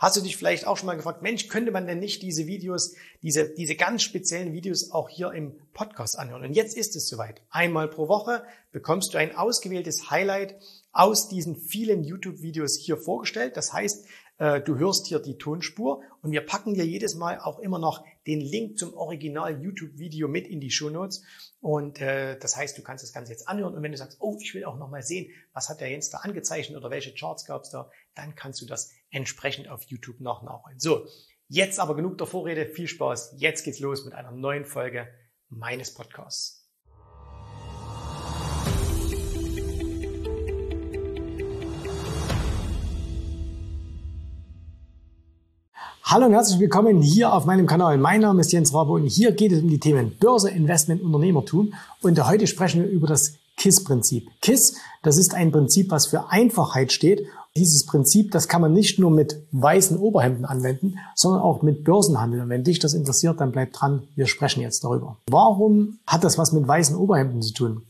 hast du dich vielleicht auch schon mal gefragt, Mensch, könnte man denn nicht diese Videos, diese, diese ganz speziellen Videos auch hier im Podcast anhören? Und jetzt ist es soweit. Einmal pro Woche bekommst du ein ausgewähltes Highlight aus diesen vielen YouTube-Videos hier vorgestellt. Das heißt, äh, du hörst hier die Tonspur und wir packen dir jedes Mal auch immer noch den Link zum Original YouTube-Video mit in die Show Notes. Und äh, das heißt, du kannst das Ganze jetzt anhören und wenn du sagst, oh, ich will auch noch mal sehen, was hat der Jens da angezeichnet oder welche Charts gab es da, dann kannst du das entsprechend auf YouTube noch nachholen. So, jetzt aber genug der Vorrede, viel Spaß. Jetzt geht's los mit einer neuen Folge meines Podcasts. Hallo und herzlich willkommen hier auf meinem Kanal. Mein Name ist Jens Rabe und hier geht es um die Themen Börse, Investment, Unternehmertum. Und heute sprechen wir über das KISS-Prinzip. KISS, das ist ein Prinzip, was für Einfachheit steht dieses Prinzip, das kann man nicht nur mit weißen Oberhemden anwenden, sondern auch mit Börsenhandel. Und wenn dich das interessiert, dann bleib dran. Wir sprechen jetzt darüber. Warum hat das was mit weißen Oberhemden zu tun?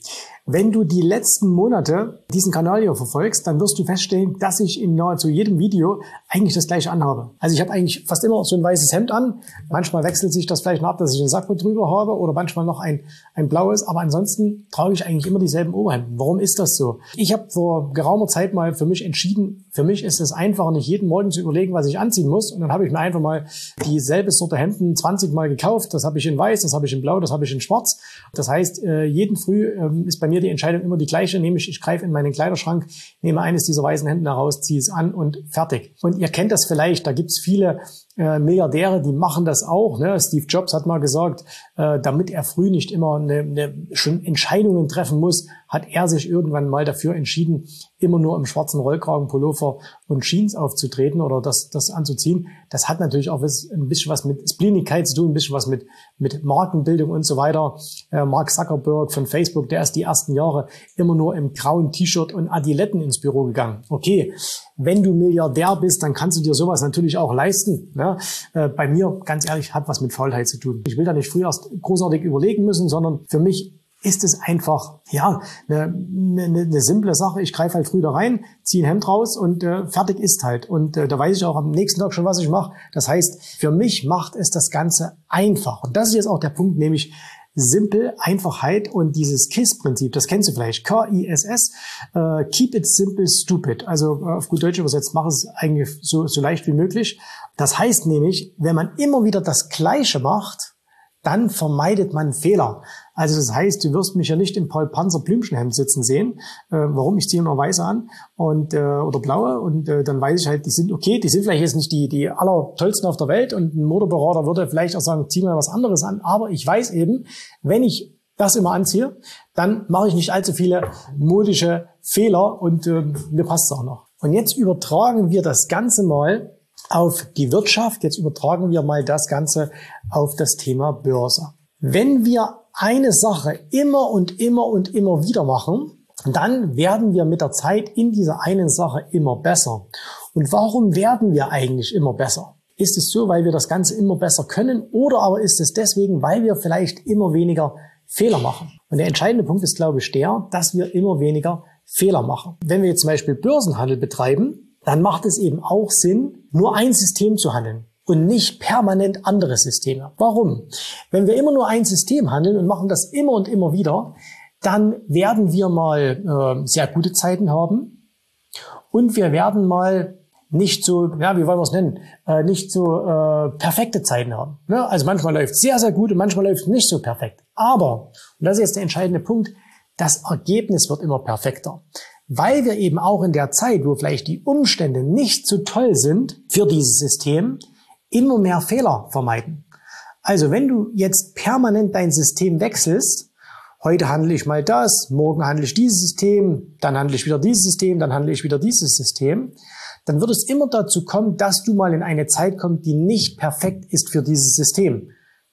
Wenn du die letzten Monate diesen Kanal hier verfolgst, dann wirst du feststellen, dass ich in nahezu jedem Video eigentlich das gleiche anhabe. Also ich habe eigentlich fast immer so ein weißes Hemd an. Manchmal wechselt sich das vielleicht noch ab, dass ich einen Sakko drüber habe oder manchmal noch ein, ein blaues. Aber ansonsten trage ich eigentlich immer dieselben Oberhemden. Warum ist das so? Ich habe vor geraumer Zeit mal für mich entschieden, für mich ist es einfacher, nicht jeden Morgen zu überlegen, was ich anziehen muss. Und dann habe ich mir einfach mal dieselbe Sorte Hemden 20 Mal gekauft. Das habe ich in weiß, das habe ich in blau, das habe ich in schwarz. Das heißt, äh, jeden Früh ähm, ist bei mir die Entscheidung immer die gleiche, nämlich ich greife in meinen Kleiderschrank, nehme eines dieser weißen Hemden heraus, ziehe es an und fertig. Und ihr kennt das vielleicht, da gibt's viele äh, Milliardäre, die machen das auch. Ne? Steve Jobs hat mal gesagt, äh, damit er früh nicht immer eine, eine, schon Entscheidungen treffen muss, hat er sich irgendwann mal dafür entschieden, immer nur im schwarzen Rollkragen, Pullover und Jeans aufzutreten oder das, das anzuziehen. Das hat natürlich auch ein bisschen was mit Spleenigkeit zu tun, ein bisschen was mit, mit Markenbildung und so weiter. Äh, Mark Zuckerberg von Facebook, der ist die ersten Jahre immer nur im grauen T-Shirt und Adiletten ins Büro gegangen. Okay, wenn du Milliardär bist, dann kannst du dir sowas natürlich auch leisten. Ne? Äh, bei mir, ganz ehrlich, hat was mit Faulheit zu tun. Ich will da nicht früh erst großartig überlegen müssen, sondern für mich ist es einfach, ja, eine, eine, eine simple Sache. Ich greife halt früh da rein, ziehe ein Hemd raus und äh, fertig ist halt. Und äh, da weiß ich auch am nächsten Tag schon, was ich mache. Das heißt, für mich macht es das Ganze einfach. Und das ist jetzt auch der Punkt, nämlich Simpel, Einfachheit und dieses KISS-Prinzip, das kennst du vielleicht, K-I-S-S, äh, Keep it simple, stupid. Also äh, auf gut Deutsch übersetzt, mach es eigentlich so, so leicht wie möglich. Das heißt nämlich, wenn man immer wieder das Gleiche macht, dann vermeidet man Fehler. Also das heißt, du wirst mich ja nicht im Paul Panzer Blümchenhemd sitzen sehen. Äh, warum? Ich ziehe immer weiße an und äh, oder blaue und äh, dann weiß ich halt, die sind okay, die sind vielleicht jetzt nicht die die allertollsten auf der Welt und ein Motorberater würde vielleicht auch sagen, zieh mal was anderes an. Aber ich weiß eben, wenn ich das immer anziehe, dann mache ich nicht allzu viele modische Fehler und äh, mir passt es auch noch. Und jetzt übertragen wir das Ganze mal auf die Wirtschaft. Jetzt übertragen wir mal das Ganze auf das Thema Börse. Wenn wir eine Sache immer und immer und immer wieder machen, dann werden wir mit der Zeit in dieser einen Sache immer besser. Und warum werden wir eigentlich immer besser? Ist es so, weil wir das Ganze immer besser können oder aber ist es deswegen, weil wir vielleicht immer weniger Fehler machen? Und der entscheidende Punkt ist, glaube ich, der, dass wir immer weniger Fehler machen. Wenn wir jetzt zum Beispiel Börsenhandel betreiben, dann macht es eben auch Sinn, nur ein System zu handeln und nicht permanent andere Systeme. Warum? Wenn wir immer nur ein System handeln und machen das immer und immer wieder, dann werden wir mal äh, sehr gute Zeiten haben und wir werden mal nicht so, ja, wie wollen wir es nennen, äh, nicht so äh, perfekte Zeiten haben. Ne? Also manchmal läuft es sehr, sehr gut und manchmal läuft es nicht so perfekt. Aber, und das ist jetzt der entscheidende Punkt, das Ergebnis wird immer perfekter weil wir eben auch in der Zeit, wo vielleicht die Umstände nicht so toll sind für dieses System, immer mehr Fehler vermeiden. Also wenn du jetzt permanent dein System wechselst, heute handle ich mal das, morgen handle ich dieses System, dann handle ich wieder dieses System, dann handle ich wieder dieses System, dann wird es immer dazu kommen, dass du mal in eine Zeit kommst, die nicht perfekt ist für dieses System.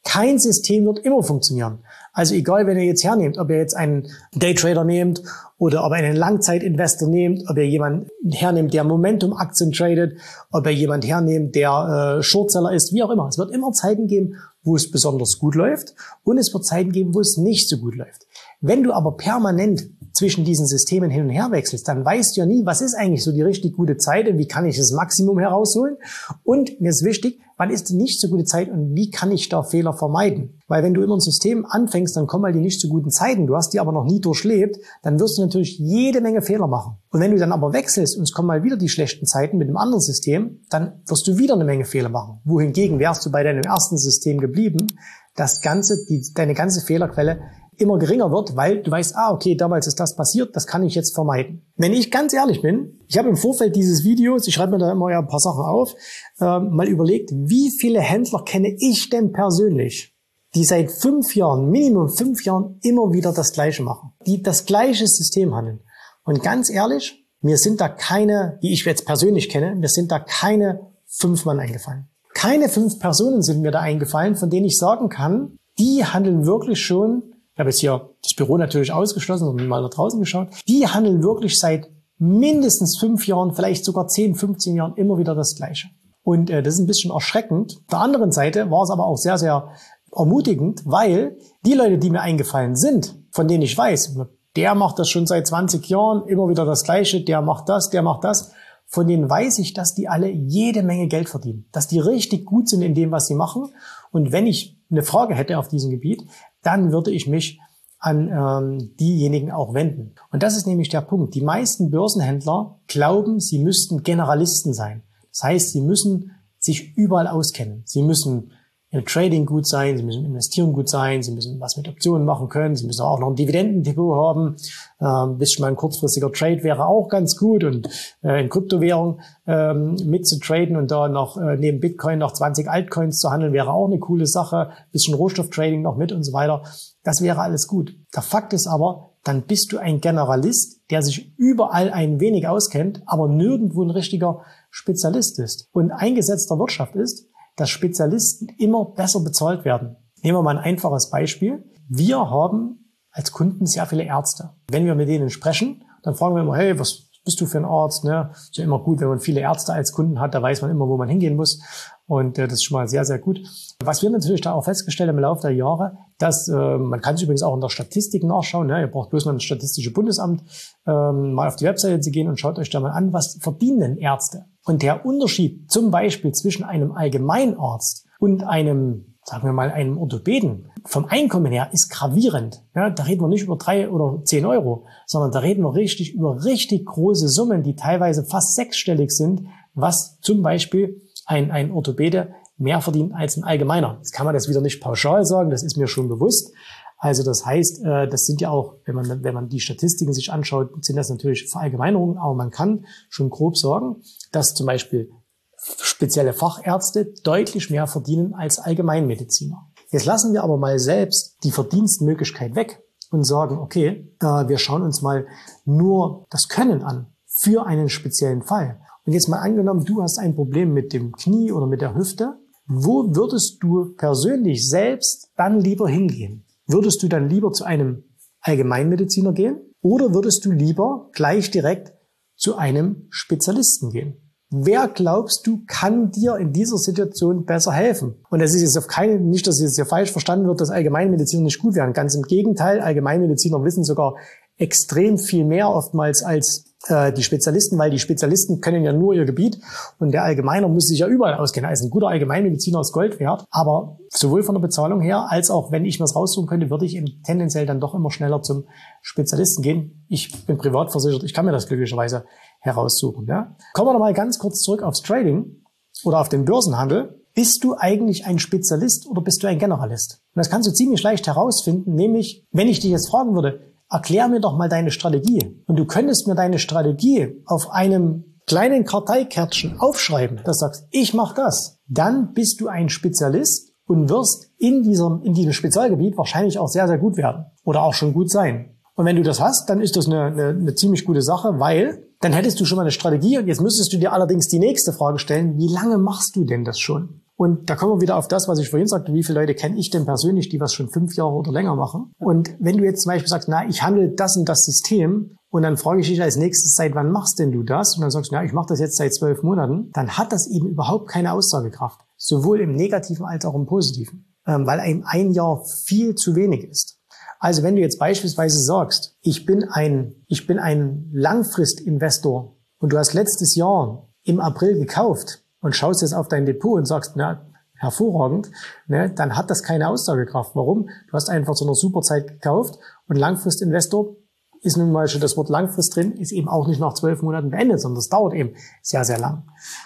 Kein System wird immer funktionieren. Also egal, wenn ihr jetzt hernehmt, ob ihr jetzt einen Daytrader nehmt oder ob ihr einen Langzeitinvestor nehmt, ob ihr jemanden hernehmt, der Momentum-Aktien tradet, ob ihr jemanden hernehmt, der äh, Shortseller ist, wie auch immer. Es wird immer Zeiten geben, wo es besonders gut läuft und es wird Zeiten geben, wo es nicht so gut läuft. Wenn du aber permanent zwischen diesen Systemen hin und her wechselst, dann weißt du ja nie, was ist eigentlich so die richtig gute Zeit und wie kann ich das Maximum herausholen. Und mir ist wichtig, wann ist die nicht so gute Zeit und wie kann ich da Fehler vermeiden? Weil wenn du immer ein System anfängst, dann kommen mal die nicht so guten Zeiten, du hast die aber noch nie durchlebt, dann wirst du natürlich jede Menge Fehler machen. Und wenn du dann aber wechselst und es kommen mal wieder die schlechten Zeiten mit einem anderen System, dann wirst du wieder eine Menge Fehler machen. Wohingegen wärst du bei deinem ersten System geblieben, das ganze, die, deine ganze Fehlerquelle immer geringer wird, weil du weißt, ah, okay, damals ist das passiert, das kann ich jetzt vermeiden. Wenn ich ganz ehrlich bin, ich habe im Vorfeld dieses Videos, ich schreibe mir da immer ja ein paar Sachen auf, äh, mal überlegt, wie viele Händler kenne ich denn persönlich, die seit fünf Jahren, Minimum fünf Jahren, immer wieder das Gleiche machen, die das gleiche System handeln. Und ganz ehrlich, mir sind da keine, die ich jetzt persönlich kenne, mir sind da keine fünf Mann eingefallen. Keine fünf Personen sind mir da eingefallen, von denen ich sagen kann, die handeln wirklich schon ich habe jetzt hier das Büro natürlich ausgeschlossen und mal da draußen geschaut. Die handeln wirklich seit mindestens fünf Jahren, vielleicht sogar 10, 15 Jahren immer wieder das Gleiche. Und äh, das ist ein bisschen erschreckend. Auf der anderen Seite war es aber auch sehr, sehr ermutigend, weil die Leute, die mir eingefallen sind, von denen ich weiß, der macht das schon seit 20 Jahren, immer wieder das Gleiche, der macht das, der macht das, von denen weiß ich, dass die alle jede Menge Geld verdienen, dass die richtig gut sind in dem, was sie machen. Und wenn ich eine Frage hätte auf diesem Gebiet, dann würde ich mich an ähm, diejenigen auch wenden. Und das ist nämlich der Punkt. Die meisten Börsenhändler glauben, sie müssten Generalisten sein. Das heißt, sie müssen sich überall auskennen. Sie müssen im Trading gut sein, sie müssen investieren gut sein, sie müssen was mit Optionen machen können, sie müssen auch noch ein Dividendendepot haben. Ähm, bisschen mal ein kurzfristiger Trade wäre auch ganz gut und äh, in Kryptowährung ähm, mitzutraden und da noch äh, neben Bitcoin noch 20 Altcoins zu handeln, wäre auch eine coole Sache. Bisschen Rohstofftrading noch mit und so weiter. Das wäre alles gut. Der Fakt ist aber, dann bist du ein Generalist, der sich überall ein wenig auskennt, aber nirgendwo ein richtiger Spezialist ist und eingesetzter Wirtschaft ist dass Spezialisten immer besser bezahlt werden. Nehmen wir mal ein einfaches Beispiel. Wir haben als Kunden sehr viele Ärzte. Wenn wir mit denen sprechen, dann fragen wir immer, hey, was bist du für ein Arzt? Ne? Ist ja immer gut, wenn man viele Ärzte als Kunden hat, da weiß man immer, wo man hingehen muss. Und äh, das ist schon mal sehr, sehr gut. Was wir natürlich da auch festgestellt haben im Laufe der Jahre, dass äh, man kann sich übrigens auch in der Statistik nachschauen. Ne? Ihr braucht bloß mal ein statistisches Bundesamt ähm, mal auf die Webseite zu gehen und schaut euch da mal an, was verdienen Ärzte? Und der Unterschied zum Beispiel zwischen einem Allgemeinarzt und einem, sagen wir mal, einem Orthopäden vom Einkommen her ist gravierend. Ja, da reden wir nicht über drei oder zehn Euro, sondern da reden wir richtig über richtig große Summen, die teilweise fast sechsstellig sind, was zum Beispiel ein, ein Orthopäde mehr verdient als ein Allgemeiner. Jetzt kann man das wieder nicht pauschal sagen, das ist mir schon bewusst. Also das heißt, äh, das sind ja auch, wenn man, wenn man die Statistiken sich anschaut, sind das natürlich Verallgemeinerungen, aber man kann schon grob sagen, dass zum Beispiel spezielle Fachärzte deutlich mehr verdienen als Allgemeinmediziner. Jetzt lassen wir aber mal selbst die Verdienstmöglichkeit weg und sagen, okay, wir schauen uns mal nur das Können an für einen speziellen Fall. Und jetzt mal angenommen, du hast ein Problem mit dem Knie oder mit der Hüfte. Wo würdest du persönlich selbst dann lieber hingehen? Würdest du dann lieber zu einem Allgemeinmediziner gehen oder würdest du lieber gleich direkt zu einem Spezialisten gehen? Wer glaubst du, kann dir in dieser Situation besser helfen? Und es ist jetzt auf keinen, nicht, dass es jetzt hier falsch verstanden wird, dass Allgemeinmediziner nicht gut wären. Ganz im Gegenteil, Allgemeinmediziner wissen sogar extrem viel mehr oftmals als die Spezialisten, weil die Spezialisten können ja nur ihr Gebiet und der Allgemeiner muss sich ja überall auskennen. Also ein guter Allgemeinmediziner ist Gold wert, aber sowohl von der Bezahlung her als auch wenn ich mir das raussuchen könnte, würde ich eben tendenziell dann doch immer schneller zum Spezialisten gehen. Ich bin privat versichert, ich kann mir das glücklicherweise heraussuchen. Ja? Kommen wir noch mal ganz kurz zurück aufs Trading oder auf den Börsenhandel. Bist du eigentlich ein Spezialist oder bist du ein Generalist? Und das kannst du ziemlich leicht herausfinden, nämlich wenn ich dich jetzt fragen würde, erklär mir doch mal deine Strategie. Und du könntest mir deine Strategie auf einem kleinen Karteikärtchen aufschreiben, das sagst, ich mache das. Dann bist du ein Spezialist und wirst in diesem, in diesem Spezialgebiet wahrscheinlich auch sehr, sehr gut werden oder auch schon gut sein. Und wenn du das hast, dann ist das eine, eine, eine ziemlich gute Sache, weil dann hättest du schon mal eine Strategie und jetzt müsstest du dir allerdings die nächste Frage stellen, wie lange machst du denn das schon? Und da kommen wir wieder auf das, was ich vorhin sagte, wie viele Leute kenne ich denn persönlich, die was schon fünf Jahre oder länger machen. Und wenn du jetzt zum Beispiel sagst, na, ich handle das und das System, und dann frage ich dich als nächstes, seit wann machst denn du das? Und dann sagst du, ja, ich mache das jetzt seit zwölf Monaten. Dann hat das eben überhaupt keine Aussagekraft. Sowohl im Negativen als auch im Positiven. Ähm, weil einem ein Jahr viel zu wenig ist. Also wenn du jetzt beispielsweise sagst, ich bin ein, ich bin ein Langfristinvestor und du hast letztes Jahr im April gekauft und schaust jetzt auf dein Depot und sagst, na, hervorragend, ne, dann hat das keine Aussagekraft. Warum? Du hast einfach zu einer super Zeit gekauft und Langfristinvestor ist nun mal schon das Wort langfrist drin, ist eben auch nicht nach zwölf Monaten beendet, sondern das dauert eben sehr, sehr lang.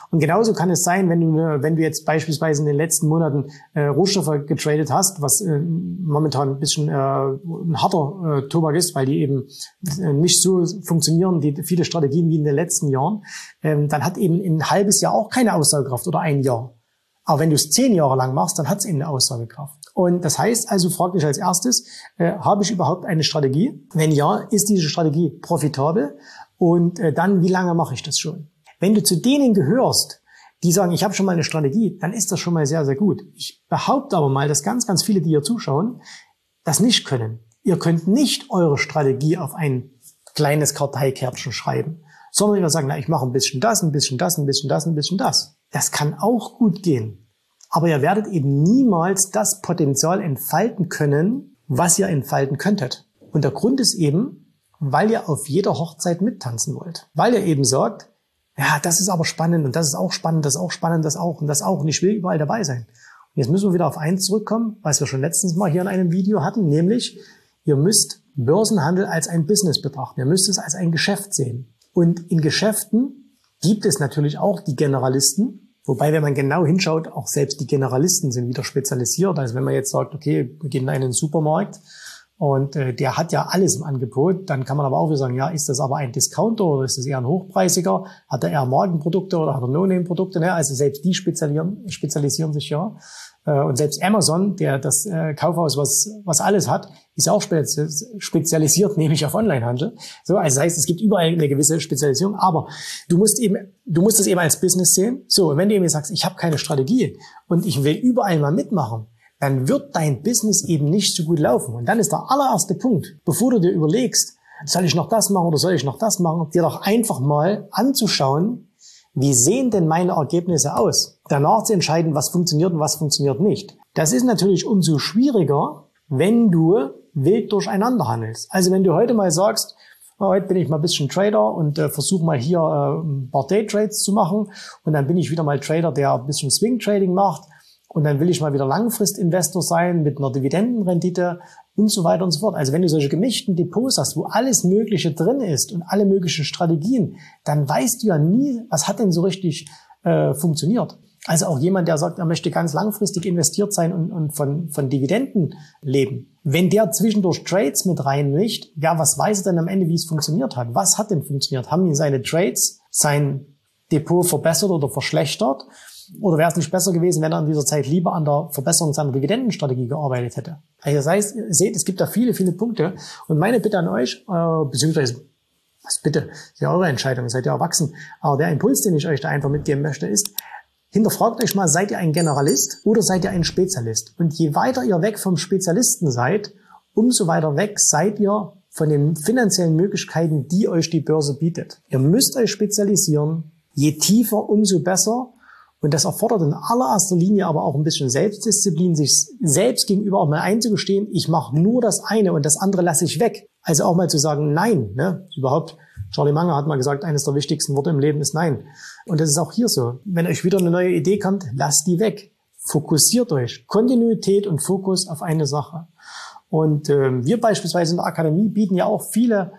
Und genauso kann es sein, wenn du, wenn du jetzt beispielsweise in den letzten Monaten äh, Rohstoffe getradet hast, was äh, momentan ein bisschen äh, ein harter äh, Tobak ist, weil die eben äh, nicht so funktionieren, die viele Strategien wie in den letzten Jahren, ähm, dann hat eben ein halbes Jahr auch keine Aussagekraft oder ein Jahr. Aber wenn du es zehn Jahre lang machst, dann hat es eben eine Aussagekraft. Und das heißt also, frag dich als erstes, äh, habe ich überhaupt eine Strategie? Wenn ja, ist diese Strategie profitabel? Und äh, dann, wie lange mache ich das schon? Wenn du zu denen gehörst, die sagen, ich habe schon mal eine Strategie, dann ist das schon mal sehr, sehr gut. Ich behaupte aber mal, dass ganz, ganz viele, die hier zuschauen, das nicht können. Ihr könnt nicht eure Strategie auf ein kleines Karteikärtchen schreiben, sondern ihr sagen, na, ich mache ein bisschen das, ein bisschen das, ein bisschen das, ein bisschen das. Das kann auch gut gehen. Aber ihr werdet eben niemals das Potenzial entfalten können, was ihr entfalten könntet. Und der Grund ist eben, weil ihr auf jeder Hochzeit mittanzen wollt. Weil ihr eben sagt, ja, das ist aber spannend und das ist auch spannend, das ist auch spannend, das auch und das auch und ich will überall dabei sein. Und jetzt müssen wir wieder auf eins zurückkommen, was wir schon letztens mal hier in einem Video hatten, nämlich ihr müsst Börsenhandel als ein Business betrachten. Ihr müsst es als ein Geschäft sehen. Und in Geschäften gibt es natürlich auch die Generalisten, Wobei, wenn man genau hinschaut, auch selbst die Generalisten sind wieder spezialisiert. Also wenn man jetzt sagt, okay, wir gehen in einen Supermarkt und äh, der hat ja alles im Angebot, dann kann man aber auch wieder sagen, ja, ist das aber ein Discounter oder ist das eher ein hochpreisiger? Hat er eher Markenprodukte oder hat er No-Name-Produkte? Ne? Also selbst die spezialisieren, spezialisieren sich ja. Äh, und selbst Amazon, der das äh, Kaufhaus, was, was alles hat, ist auch spezialisiert, nämlich auf Onlinehandel. So, also das heißt, es gibt überall eine gewisse Spezialisierung, aber du musst eben, du musst es eben als Business sehen. So, und wenn du eben sagst, ich habe keine Strategie und ich will überall mal mitmachen, dann wird dein Business eben nicht so gut laufen. Und dann ist der allererste Punkt, bevor du dir überlegst, soll ich noch das machen oder soll ich noch das machen, dir doch einfach mal anzuschauen, wie sehen denn meine Ergebnisse aus? Danach zu entscheiden, was funktioniert und was funktioniert nicht. Das ist natürlich umso schwieriger, wenn du wild durcheinander handelst. Also wenn du heute mal sagst, oh, heute bin ich mal ein bisschen Trader und äh, versuche mal hier äh, ein paar Daytrades zu machen und dann bin ich wieder mal Trader, der ein bisschen Swing Trading macht und dann will ich mal wieder Langfristinvestor sein mit einer Dividendenrendite und so weiter und so fort. Also wenn du solche gemischten Depots hast, wo alles Mögliche drin ist und alle möglichen Strategien, dann weißt du ja nie, was hat denn so richtig äh, funktioniert. Also auch jemand, der sagt, er möchte ganz langfristig investiert sein und, und von, von Dividenden leben. Wenn der zwischendurch Trades mit reinlegt, ja, was weiß er denn am Ende, wie es funktioniert hat? Was hat denn funktioniert? Haben ihn seine Trades sein Depot verbessert oder verschlechtert? Oder wäre es nicht besser gewesen, wenn er in dieser Zeit lieber an der Verbesserung seiner Dividendenstrategie gearbeitet hätte? Also das heißt, ihr seht, es gibt da viele, viele Punkte. Und meine Bitte an euch, äh, beziehungsweise, was bitte, ist ja eure Entscheidung, seid ihr erwachsen. Aber der Impuls, den ich euch da einfach mitgeben möchte, ist, hinterfragt euch mal, seid ihr ein Generalist oder seid ihr ein Spezialist? Und je weiter ihr weg vom Spezialisten seid, umso weiter weg seid ihr von den finanziellen Möglichkeiten, die euch die Börse bietet. Ihr müsst euch spezialisieren. Je tiefer, umso besser. Und das erfordert in allererster Linie aber auch ein bisschen Selbstdisziplin, sich selbst gegenüber auch mal einzugestehen, ich mache nur das eine und das andere lasse ich weg. Also auch mal zu sagen, nein, ne? überhaupt. Charlie Munger hat mal gesagt, eines der wichtigsten Worte im Leben ist Nein. Und das ist auch hier so. Wenn euch wieder eine neue Idee kommt, lasst die weg. Fokussiert euch. Kontinuität und Fokus auf eine Sache. Und äh, wir beispielsweise in der Akademie bieten ja auch viele,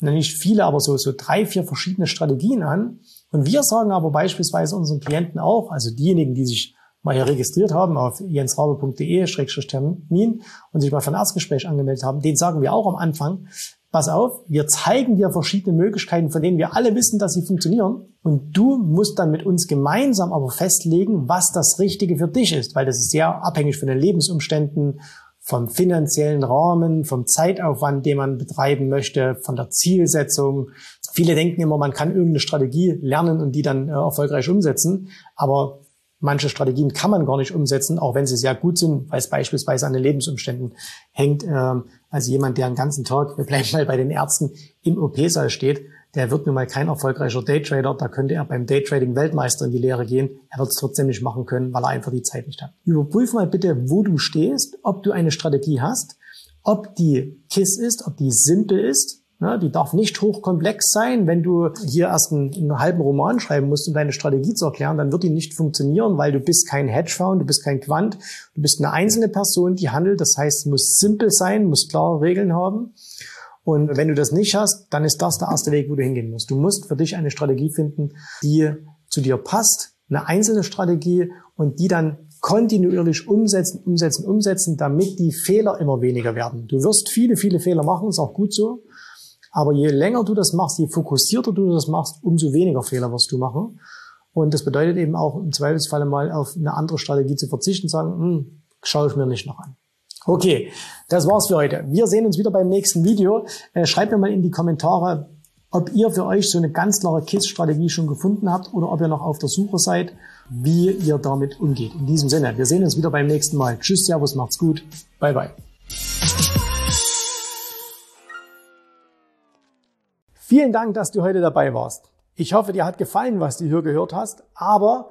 nicht viele, aber so, so drei, vier verschiedene Strategien an, und wir sagen aber beispielsweise unseren Klienten auch, also diejenigen, die sich mal hier registriert haben auf jensrabe.de-termin und sich mal für ein Erstgespräch angemeldet haben, denen sagen wir auch am Anfang, pass auf, wir zeigen dir verschiedene Möglichkeiten, von denen wir alle wissen, dass sie funktionieren. Und du musst dann mit uns gemeinsam aber festlegen, was das Richtige für dich ist, weil das ist sehr abhängig von den Lebensumständen, vom finanziellen Rahmen, vom Zeitaufwand, den man betreiben möchte, von der Zielsetzung. Viele denken immer, man kann irgendeine Strategie lernen und die dann äh, erfolgreich umsetzen. Aber Manche Strategien kann man gar nicht umsetzen, auch wenn sie sehr gut sind, weil es beispielsweise an den Lebensumständen hängt. Ähm, also jemand, der einen ganzen Tag, wir bleiben mal bei den Ärzten, im OP-Saal steht, der wird nun mal kein erfolgreicher Daytrader. Da könnte er beim Daytrading Weltmeister in die Lehre gehen. Er wird es trotzdem nicht machen können, weil er einfach die Zeit nicht hat. Überprüf mal bitte, wo du stehst, ob du eine Strategie hast, ob die KISS ist, ob die simpel ist. Die darf nicht hochkomplex sein. Wenn du hier erst einen, einen, halben Roman schreiben musst, um deine Strategie zu erklären, dann wird die nicht funktionieren, weil du bist kein Hedgefonds, du bist kein Quant, du bist eine einzelne Person, die handelt. Das heißt, es muss simpel sein, muss klare Regeln haben. Und wenn du das nicht hast, dann ist das der erste Weg, wo du hingehen musst. Du musst für dich eine Strategie finden, die zu dir passt, eine einzelne Strategie und die dann kontinuierlich umsetzen, umsetzen, umsetzen, damit die Fehler immer weniger werden. Du wirst viele, viele Fehler machen, ist auch gut so. Aber je länger du das machst, je fokussierter du das machst, umso weniger Fehler wirst du machen. Und das bedeutet eben auch im Zweifelsfalle mal auf eine andere Strategie zu verzichten, sagen, hm, schaue ich mir nicht noch an. Okay, das war's für heute. Wir sehen uns wieder beim nächsten Video. Äh, schreibt mir mal in die Kommentare, ob ihr für euch so eine ganz klare KISS-Strategie schon gefunden habt oder ob ihr noch auf der Suche seid, wie ihr damit umgeht. In diesem Sinne, wir sehen uns wieder beim nächsten Mal. Tschüss, Servus, macht's gut. Bye, bye. Vielen Dank, dass du heute dabei warst. Ich hoffe, dir hat gefallen, was du hier gehört hast, aber